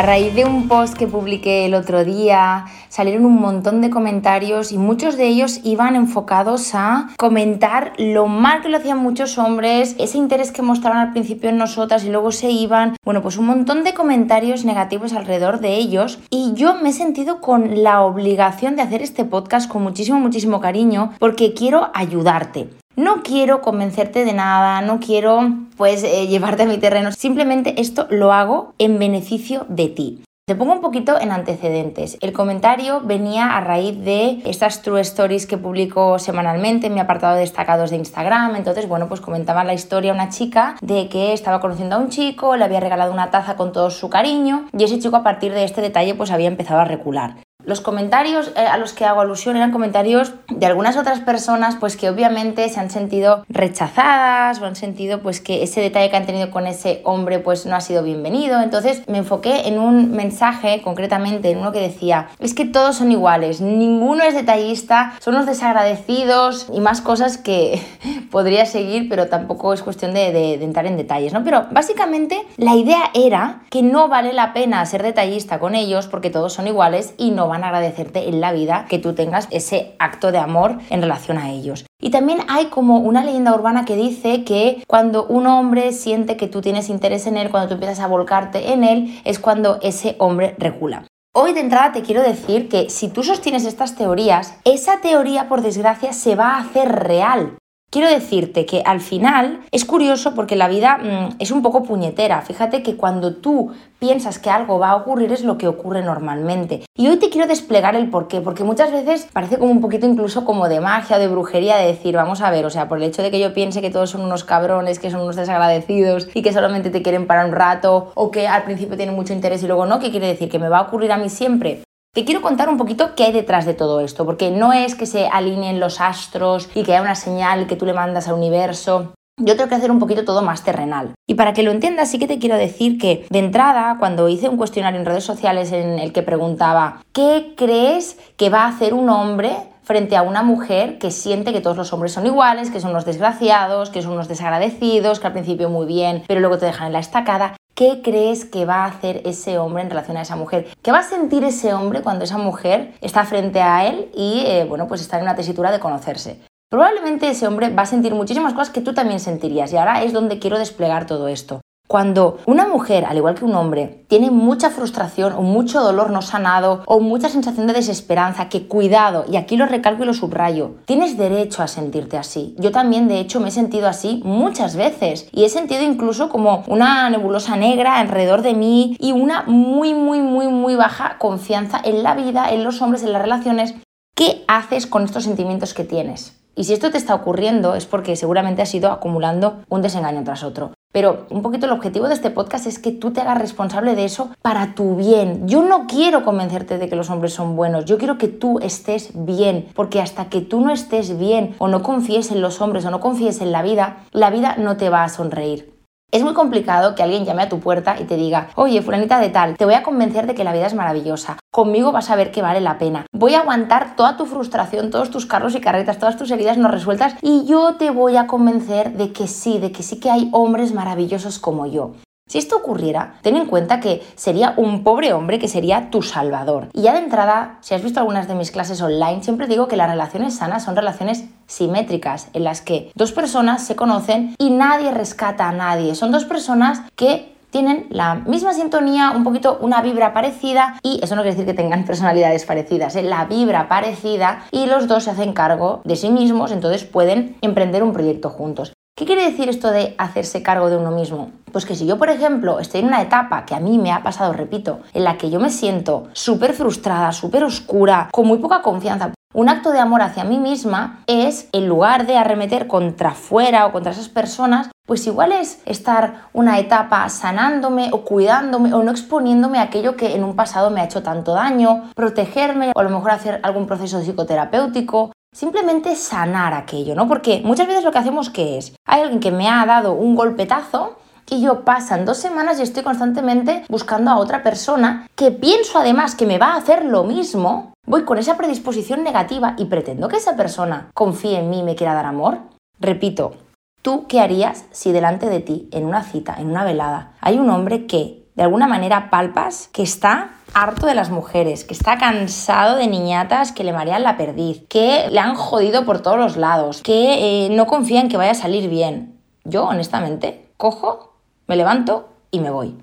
A raíz de un post que publiqué el otro día, salieron un montón de comentarios y muchos de ellos iban enfocados a comentar lo mal que lo hacían muchos hombres, ese interés que mostraban al principio en nosotras y luego se iban. Bueno, pues un montón de comentarios negativos alrededor de ellos y yo me he sentido con la obligación de hacer este podcast con muchísimo, muchísimo cariño porque quiero ayudarte. No quiero convencerte de nada, no quiero pues eh, llevarte a mi terreno, simplemente esto lo hago en beneficio de ti. Te pongo un poquito en antecedentes. El comentario venía a raíz de estas True Stories que publico semanalmente en mi apartado de destacados de Instagram. Entonces, bueno, pues comentaba la historia una chica de que estaba conociendo a un chico, le había regalado una taza con todo su cariño y ese chico a partir de este detalle pues había empezado a recular. Los comentarios eh, a los que hago alusión eran comentarios de algunas otras personas pues que obviamente se han sentido rechazadas o han sentido pues que ese detalle que han tenido con ese hombre pues no ha sido bienvenido. Entonces me enfoqué en un mensaje concretamente en uno que decía es que todos son iguales, ninguno es detallista, son los desagradecidos y más cosas que podría seguir pero tampoco es cuestión de, de, entrar en detalles, ¿no? Pero básicamente la idea era que no vale la pena ser detallista con ellos porque todos son iguales y no van a agradecerte en la vida que tú tengas ese acto de amor en relación a ellos. Y también hay como una leyenda urbana que dice que cuando un hombre siente que tú tienes interés en él, cuando tú empiezas a volcarte en él, es cuando ese hombre recula. Hoy de entrada te quiero decir que si tú sostienes estas teorías, esa teoría por desgracia se va a hacer real. Quiero decirte que al final es curioso porque la vida mmm, es un poco puñetera. Fíjate que cuando tú piensas que algo va a ocurrir es lo que ocurre normalmente. Y hoy te quiero desplegar el porqué, porque muchas veces parece como un poquito incluso como de magia o de brujería de decir, vamos a ver, o sea, por el hecho de que yo piense que todos son unos cabrones, que son unos desagradecidos y que solamente te quieren para un rato o que al principio tienen mucho interés y luego no, ¿qué quiere decir? ¿Que me va a ocurrir a mí siempre? Te quiero contar un poquito qué hay detrás de todo esto, porque no es que se alineen los astros y que haya una señal que tú le mandas al universo. Yo tengo que hacer un poquito todo más terrenal. Y para que lo entiendas, sí que te quiero decir que de entrada, cuando hice un cuestionario en redes sociales en el que preguntaba, ¿qué crees que va a hacer un hombre frente a una mujer que siente que todos los hombres son iguales, que son unos desgraciados, que son unos desagradecidos, que al principio muy bien, pero luego te dejan en la estacada. ¿Qué crees que va a hacer ese hombre en relación a esa mujer? ¿Qué va a sentir ese hombre cuando esa mujer está frente a él y, eh, bueno, pues está en una tesitura de conocerse? Probablemente ese hombre va a sentir muchísimas cosas que tú también sentirías y ahora es donde quiero desplegar todo esto. Cuando una mujer, al igual que un hombre, tiene mucha frustración o mucho dolor no sanado o mucha sensación de desesperanza, que cuidado, y aquí lo recalco y lo subrayo, tienes derecho a sentirte así. Yo también, de hecho, me he sentido así muchas veces y he sentido incluso como una nebulosa negra alrededor de mí y una muy, muy, muy, muy baja confianza en la vida, en los hombres, en las relaciones. ¿Qué haces con estos sentimientos que tienes? Y si esto te está ocurriendo es porque seguramente has ido acumulando un desengaño tras otro. Pero un poquito el objetivo de este podcast es que tú te hagas responsable de eso para tu bien. Yo no quiero convencerte de que los hombres son buenos, yo quiero que tú estés bien, porque hasta que tú no estés bien o no confíes en los hombres o no confíes en la vida, la vida no te va a sonreír. Es muy complicado que alguien llame a tu puerta y te diga, oye, fulanita de tal, te voy a convencer de que la vida es maravillosa, conmigo vas a ver que vale la pena, voy a aguantar toda tu frustración, todos tus carros y carretas, todas tus heridas no resueltas y yo te voy a convencer de que sí, de que sí que hay hombres maravillosos como yo. Si esto ocurriera, ten en cuenta que sería un pobre hombre que sería tu salvador. Y ya de entrada, si has visto algunas de mis clases online, siempre digo que las relaciones sanas son relaciones simétricas, en las que dos personas se conocen y nadie rescata a nadie. Son dos personas que tienen la misma sintonía, un poquito una vibra parecida y eso no quiere decir que tengan personalidades parecidas, ¿eh? la vibra parecida y los dos se hacen cargo de sí mismos, entonces pueden emprender un proyecto juntos. ¿Qué quiere decir esto de hacerse cargo de uno mismo? Pues que si yo, por ejemplo, estoy en una etapa que a mí me ha pasado, repito, en la que yo me siento súper frustrada, súper oscura, con muy poca confianza, Un acto de amor hacia mí misma es, en lugar de arremeter contra fuera o contra esas personas, pues igual es estar una etapa sanándome o cuidándome o no exponiéndome a aquello que en un pasado me ha hecho tanto daño, protegerme o a lo mejor hacer algún proceso psicoterapéutico, simplemente sanar aquello, ¿no? Porque muchas veces lo que hacemos que es, hay alguien que me ha dado un golpetazo y yo pasan dos semanas y estoy constantemente buscando a otra persona que pienso además que me va a hacer lo mismo, voy con esa predisposición negativa y pretendo que esa persona confíe en mí y me quiera dar amor. Repito, ¿tú qué harías si delante de ti, en una cita, en una velada, hay un hombre que de alguna manera palpas que está harto de las mujeres, que está cansado de niñatas que le marean la perdiz, que le han jodido por todos los lados, que eh, no confía en que vaya a salir bien. Yo, honestamente, cojo me levanto y me voy.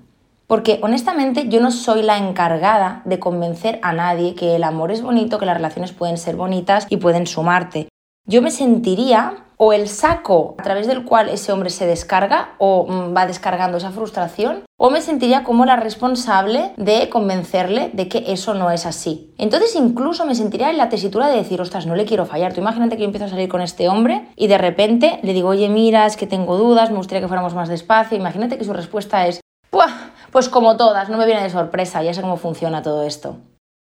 Porque honestamente yo no soy la encargada de convencer a nadie que el amor es bonito, que las relaciones pueden ser bonitas y pueden sumarte. Yo me sentiría o el saco a través del cual ese hombre se descarga o mm, va descargando esa frustración, o me sentiría como la responsable de convencerle de que eso no es así. Entonces incluso me sentiría en la tesitura de decir, ostras, no le quiero fallar. Tú imagínate que yo empiezo a salir con este hombre y de repente le digo, oye, mira, es que tengo dudas, me gustaría que fuéramos más despacio. Imagínate que su respuesta es, pues como todas, no me viene de sorpresa, ya sé cómo funciona todo esto.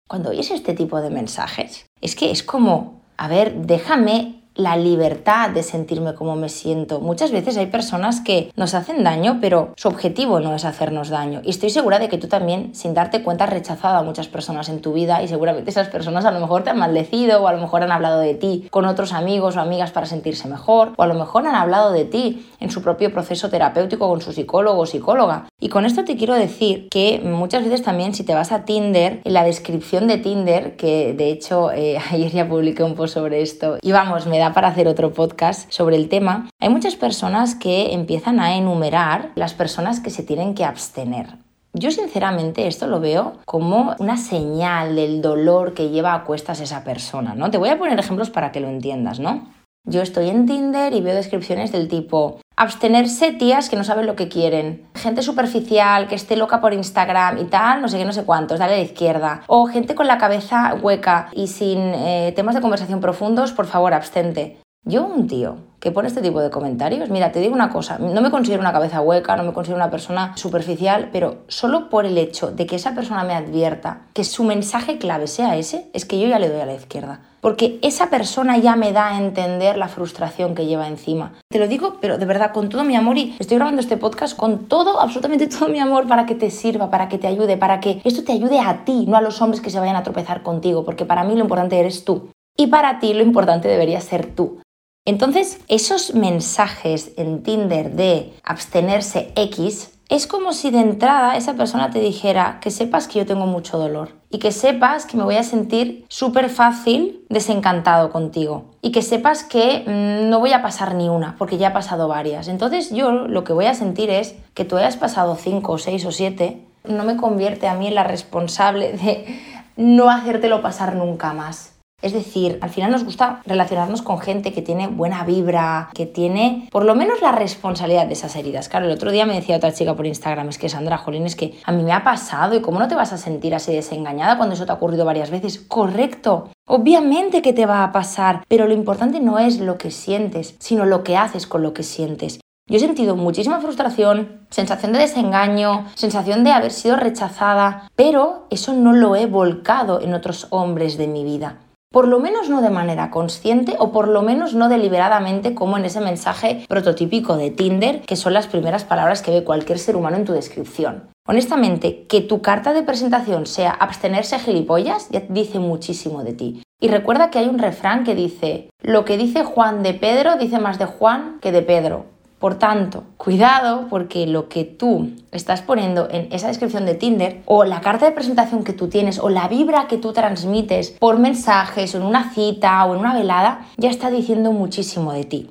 Cuando oyes este tipo de mensajes, es que es como, a ver, déjame la libertad de sentirme como me siento. Muchas veces hay personas que nos hacen daño, pero su objetivo no es hacernos daño. Y estoy segura de que tú también, sin darte cuenta, has rechazado a muchas personas en tu vida y seguramente esas personas a lo mejor te han maldecido o a lo mejor han hablado de ti con otros amigos o amigas para sentirse mejor o a lo mejor han hablado de ti en su propio proceso terapéutico con su psicólogo o psicóloga. Y con esto te quiero decir que muchas veces también si te vas a Tinder, en la descripción de Tinder, que de hecho eh, ayer ya publiqué un post sobre esto y vamos, me para hacer otro podcast sobre el tema, hay muchas personas que empiezan a enumerar las personas que se tienen que abstener. Yo sinceramente esto lo veo como una señal del dolor que lleva a cuestas esa persona, ¿no? Te voy a poner ejemplos para que lo entiendas, ¿no? Yo estoy en Tinder y veo descripciones del tipo abstenerse tías que no saben lo que quieren, gente superficial que esté loca por Instagram y tal, no sé qué, no sé cuántos, dale a la izquierda, o gente con la cabeza hueca y sin eh, temas de conversación profundos, por favor, abstente. Yo, un tío que pone este tipo de comentarios, mira, te digo una cosa, no me considero una cabeza hueca, no me considero una persona superficial, pero solo por el hecho de que esa persona me advierta que su mensaje clave sea ese, es que yo ya le doy a la izquierda. Porque esa persona ya me da a entender la frustración que lleva encima. Te lo digo, pero de verdad, con todo mi amor y estoy grabando este podcast con todo, absolutamente todo mi amor para que te sirva, para que te ayude, para que esto te ayude a ti, no a los hombres que se vayan a tropezar contigo, porque para mí lo importante eres tú. Y para ti lo importante debería ser tú. Entonces, esos mensajes en Tinder de abstenerse X es como si de entrada esa persona te dijera que sepas que yo tengo mucho dolor y que sepas que me voy a sentir súper fácil desencantado contigo y que sepas que mm, no voy a pasar ni una porque ya he pasado varias. Entonces yo lo que voy a sentir es que tú hayas pasado cinco, seis o siete no me convierte a mí en la responsable de no hacértelo pasar nunca más. Es decir, al final nos gusta relacionarnos con gente que tiene buena vibra, que tiene por lo menos la responsabilidad de esas heridas. Claro, el otro día me decía otra chica por Instagram, es que Sandra Jolín, es que a mí me ha pasado y cómo no te vas a sentir así desengañada cuando eso te ha ocurrido varias veces. Correcto. Obviamente que te va a pasar, pero lo importante no es lo que sientes, sino lo que haces con lo que sientes. Yo he sentido muchísima frustración, sensación de desengaño, sensación de haber sido rechazada, pero eso no lo he volcado en otros hombres de mi vida. Por lo menos no de manera consciente o por lo menos no deliberadamente como en ese mensaje prototípico de Tinder, que son las primeras palabras que ve cualquier ser humano en tu descripción. Honestamente, que tu carta de presentación sea abstenerse gilipollas ya dice muchísimo de ti. Y recuerda que hay un refrán que dice, lo que dice Juan de Pedro dice más de Juan que de Pedro. Por tanto, cuidado porque lo que tú estás poniendo en esa descripción de Tinder o la carta de presentación que tú tienes o la vibra que tú transmites por mensajes o en una cita o en una velada ya está diciendo muchísimo de ti.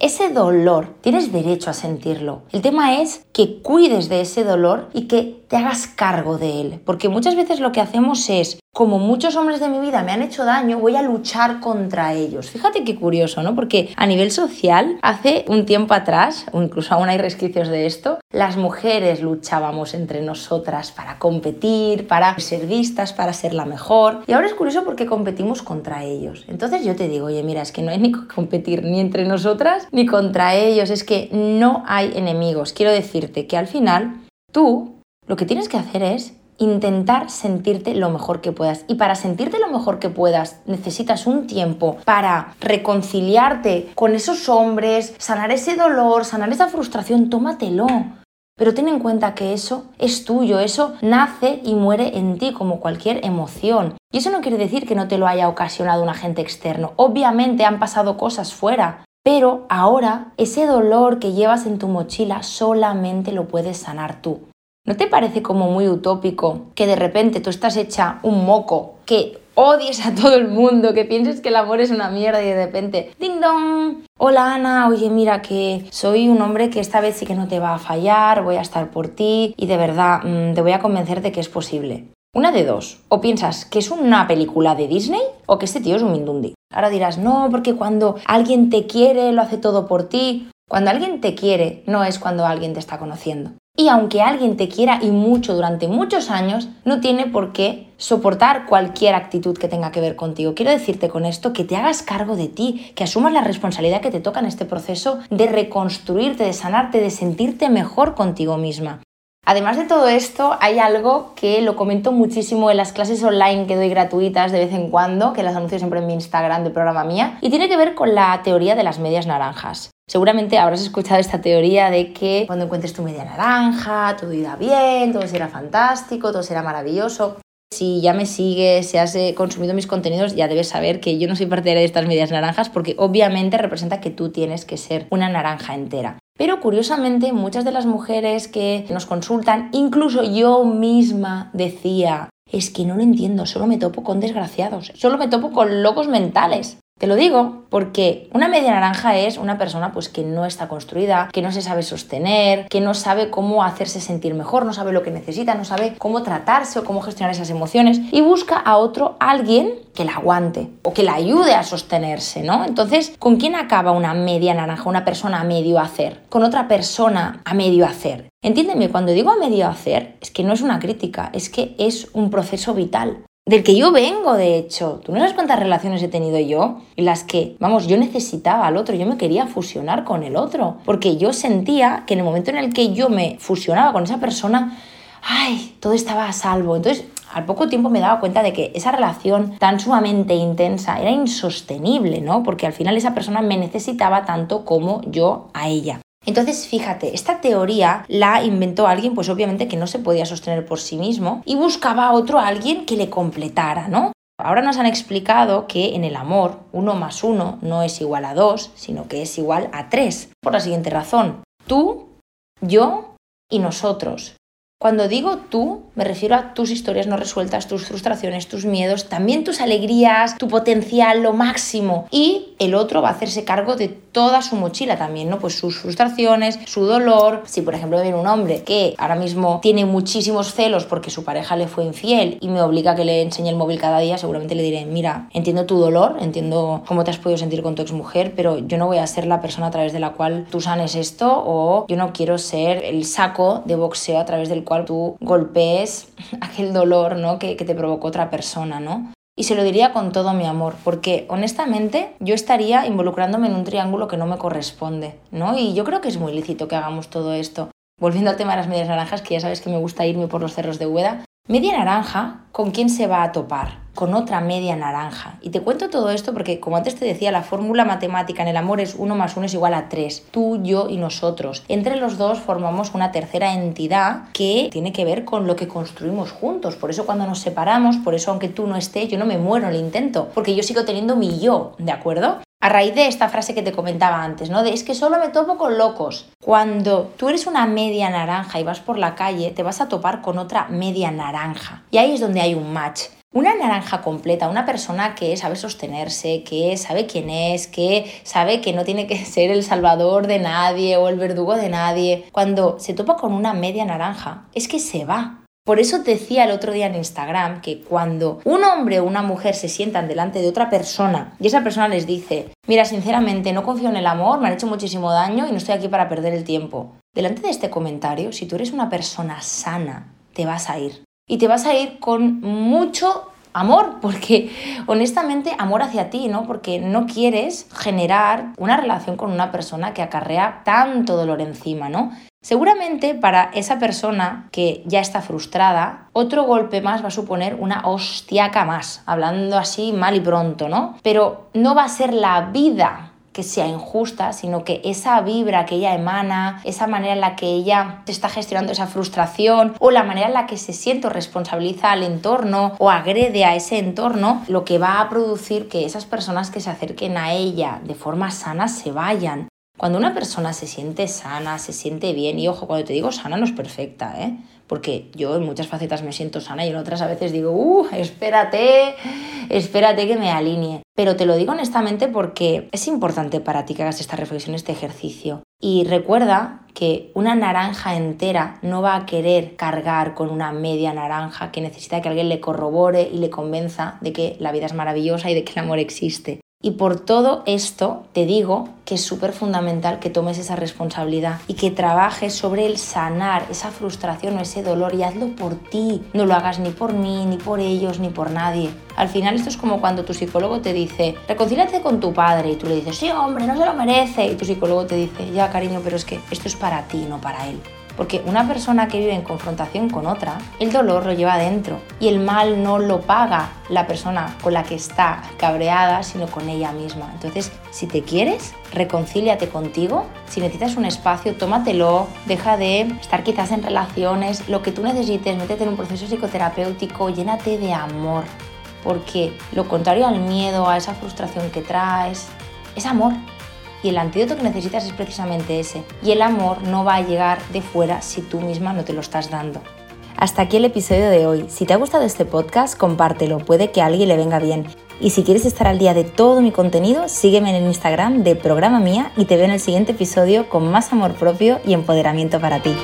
Ese dolor, tienes derecho a sentirlo. El tema es que cuides de ese dolor y que te hagas cargo de él. Porque muchas veces lo que hacemos es, como muchos hombres de mi vida me han hecho daño, voy a luchar contra ellos. Fíjate qué curioso, ¿no? Porque a nivel social, hace un tiempo atrás, o incluso aún hay resquicios de esto, las mujeres luchábamos entre nosotras para competir, para ser vistas, para ser la mejor. Y ahora es curioso porque competimos contra ellos. Entonces yo te digo, oye, mira, es que no hay ni que competir ni entre nosotras ni contra ellos, es que no hay enemigos. Quiero decirte que al final tú lo que tienes que hacer es intentar sentirte lo mejor que puedas. Y para sentirte lo mejor que puedas, necesitas un tiempo para reconciliarte con esos hombres, sanar ese dolor, sanar esa frustración, tómatelo. Pero ten en cuenta que eso es tuyo, eso nace y muere en ti como cualquier emoción. Y eso no quiere decir que no te lo haya ocasionado un agente externo. Obviamente han pasado cosas fuera, pero ahora ese dolor que llevas en tu mochila solamente lo puedes sanar tú. ¿No te parece como muy utópico que de repente tú estás hecha un moco, que odies a todo el mundo, que pienses que el amor es una mierda y de repente, ding dong, hola Ana, oye mira que soy un hombre que esta vez sí que no te va a fallar, voy a estar por ti y de verdad mm, te voy a convencer de que es posible. Una de dos, o piensas que es una película de Disney o que este tío es un mindundi. Ahora dirás, no, porque cuando alguien te quiere lo hace todo por ti. Cuando alguien te quiere no es cuando alguien te está conociendo. Y aunque alguien te quiera y mucho durante muchos años, no tiene por qué soportar cualquier actitud que tenga que ver contigo. Quiero decirte con esto que te hagas cargo de ti, que asumas la responsabilidad que te toca en este proceso de reconstruirte, de sanarte, de sentirte mejor contigo misma. Además de todo esto, hay algo que lo comento muchísimo en las clases online que doy gratuitas de vez en cuando, que las anuncio siempre en mi Instagram de programa mía, y tiene que ver con la teoría de las medias naranjas. Seguramente habrás escuchado esta teoría de que cuando encuentres tu media naranja, todo irá bien, todo será fantástico, todo será maravilloso. Si ya me sigues, si has eh, consumido mis contenidos, ya debes saber que yo no soy partidaria de estas medias naranjas porque obviamente representa que tú tienes que ser una naranja entera. Pero curiosamente muchas de las mujeres que nos consultan, incluso yo misma decía, es que no lo entiendo, solo me topo con desgraciados, solo me topo con locos mentales. Te lo digo porque una media naranja es una persona pues que no está construida, que no se sabe sostener, que no sabe cómo hacerse sentir mejor, no sabe lo que necesita, no sabe cómo tratarse o cómo gestionar esas emociones y busca a otro alguien que la aguante o que la ayude a sostenerse, ¿no? Entonces, ¿con quién acaba una media naranja, una persona a medio hacer? Con otra persona a medio hacer. Entiéndeme, cuando digo a medio hacer, es que no es una crítica, es que es un proceso vital del que yo vengo, de hecho. Tú no sabes cuántas relaciones he tenido yo en las que, vamos, yo necesitaba al otro, yo me quería fusionar con el otro, porque yo sentía que en el momento en el que yo me fusionaba con esa persona, ay, todo estaba a salvo. Entonces, al poco tiempo me daba cuenta de que esa relación tan sumamente intensa era insostenible, ¿no? Porque al final esa persona me necesitaba tanto como yo a ella. Entonces, fíjate, esta teoría la inventó alguien, pues obviamente que no se podía sostener por sí mismo y buscaba a otro alguien que le completara, ¿no? Ahora nos han explicado que en el amor uno más uno no es igual a dos, sino que es igual a tres. Por la siguiente razón, tú, yo y nosotros. Cuando digo tú, me refiero a tus historias no resueltas, tus frustraciones, tus miedos, también tus alegrías, tu potencial, lo máximo. Y el otro va a hacerse cargo de toda su mochila también, ¿no? Pues sus frustraciones, su dolor. Si, por ejemplo, viene un hombre que ahora mismo tiene muchísimos celos porque su pareja le fue infiel y me obliga a que le enseñe el móvil cada día, seguramente le diré, mira, entiendo tu dolor, entiendo cómo te has podido sentir con tu exmujer, pero yo no voy a ser la persona a través de la cual tú sanes esto o yo no quiero ser el saco de boxeo a través del cual tú golpees aquel dolor ¿no? que, te provocó otra persona, ¿no? Y se lo diría con todo mi amor, porque honestamente yo estaría involucrándome en un triángulo que no me corresponde, ¿no? Y yo creo que es muy lícito que hagamos todo esto. Volviendo al tema de las medias naranjas, que ya sabes que me gusta irme por los cerros de Hueda, Media naranja, ¿con quién se va a topar? Con otra media naranja. Y te cuento todo esto porque, como antes te decía, la fórmula matemática en el amor es 1 más 1 es igual a 3. Tú, yo y nosotros. Entre los dos formamos una tercera entidad que tiene que ver con lo que construimos juntos. Por eso cuando nos separamos, por eso aunque tú no estés, yo no me muero en el intento. Porque yo sigo teniendo mi yo, ¿de acuerdo? A raíz de esta frase que te comentaba antes, ¿no? De es que solo me topo con locos. Cuando tú eres una media naranja y vas por la calle, te vas a topar con otra media naranja. Y ahí es donde hay un match. Una naranja completa, una persona que sabe sostenerse, que sabe quién es, que sabe que no tiene que ser el salvador de nadie o el verdugo de nadie. Cuando se topa con una media naranja, es que se va. Por eso decía el otro día en Instagram que cuando un hombre o una mujer se sientan delante de otra persona y esa persona les dice, mira, sinceramente no confío en el amor, me han hecho muchísimo daño y no estoy aquí para perder el tiempo. delante de este comentario, si tú eres una persona sana, te vas a ir. Y te vas a ir con mucho amor, porque honestamente amor hacia ti, ¿no? Porque no quieres generar una relación con una persona que acarrea tanto dolor encima, ¿no? Seguramente para esa persona que ya está frustrada, otro golpe más va a suponer una hostiaca más, hablando así mal y pronto, ¿no? Pero no va a ser la vida que sea injusta, sino que esa vibra que ella emana, esa manera en la que ella está gestionando esa frustración o la manera en la que se siente o responsabiliza al entorno o agrede a ese entorno, lo que va a producir que esas personas que se acerquen a ella de forma sana se vayan. Cuando una persona se siente sana, se siente bien, y ojo, cuando te digo sana no es perfecta, ¿eh? Porque yo en muchas facetas me siento sana y en otras a veces digo, uh, espérate, espérate que me alinee. Pero te lo digo honestamente porque es importante para ti que hagas esta reflexión, este ejercicio. Y recuerda que una naranja entera no va a querer cargar con una media naranja que necesita que alguien le corrobore y le convenza de que la vida es maravillosa y de que el amor existe. Y por todo esto te digo que es súper fundamental que tomes esa responsabilidad y que trabajes sobre el sanar esa frustración o ese dolor y hazlo por ti. No lo hagas ni por mí, ni por ellos, ni por nadie. Al final esto es como cuando tu psicólogo te dice, reconcílate con tu padre y tú le dices, sí hombre, no se lo merece. Y tu psicólogo te dice, ya cariño, pero es que esto es para ti, no para él. Porque una persona que vive en confrontación con otra, el dolor lo lleva adentro y el mal no lo paga la persona con la que está cabreada, sino con ella misma. Entonces, si te quieres, reconcíliate contigo. Si necesitas un espacio, tómatelo. Deja de estar quizás en relaciones, lo que tú necesites, métete en un proceso psicoterapéutico, llénate de amor. Porque lo contrario al miedo, a esa frustración que traes, es amor y el antídoto que necesitas es precisamente ese. Y el amor no va a llegar de fuera si tú misma no te lo estás dando. Hasta aquí el episodio de hoy. Si te ha gustado este podcast, compártelo, puede que a alguien le venga bien. Y si quieres estar al día de todo mi contenido, sígueme en el Instagram de Programa Mía y te veo en el siguiente episodio con más amor propio y empoderamiento para ti.